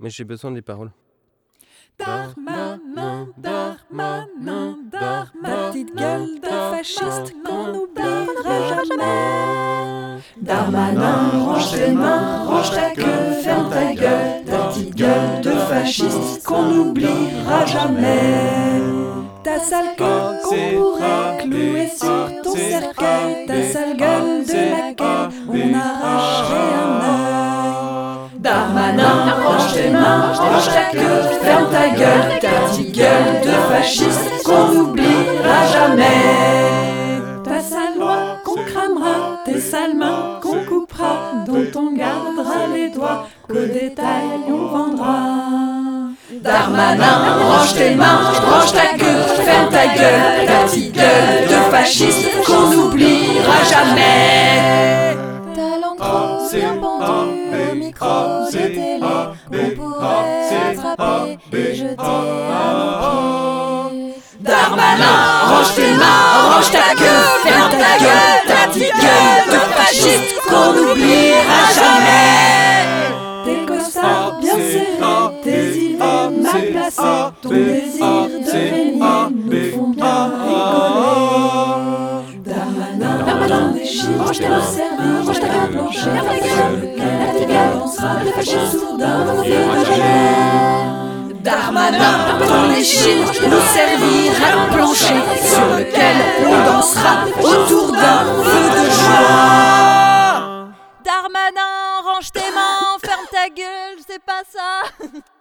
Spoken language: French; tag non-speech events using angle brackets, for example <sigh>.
Mais j'ai besoin des paroles. Darmanin, Darmanin, Darmanin, ta petite gueule de fasciste qu'on n'oubliera jamais. Darmanin, range tes mains, range ta queue, ferme ta gueule, ta petite gueule de fasciste qu'on n'oubliera jamais. Ta sale queue qu'on pourrait clouer sur ton cercueil, ta sale gueule de laquelle on arracherait mains qu'on coupera, dont on gardera les doigts, qu'au détail on vendra. Darmanin, range tes mains, range ta queue, ferme ta gueule, ta petite gueule de fasciste qu'on n'oubliera jamais. Ta langue trop bien pendue au micro de télé, on pourrait attraper et jeter à nos pieds. Darmanin, Tes bien serrés, tes idées mal placées, ton désir de régner nous font bien rigoler. Darmanin, Darmanin. déchire, range gueule servie, range ta gueule. plancher, ferme gueule, la petite gueule dansera, les fascistes soudains. Darmanin, Darmanin. déchire, nous plan c'est pas ça. <laughs>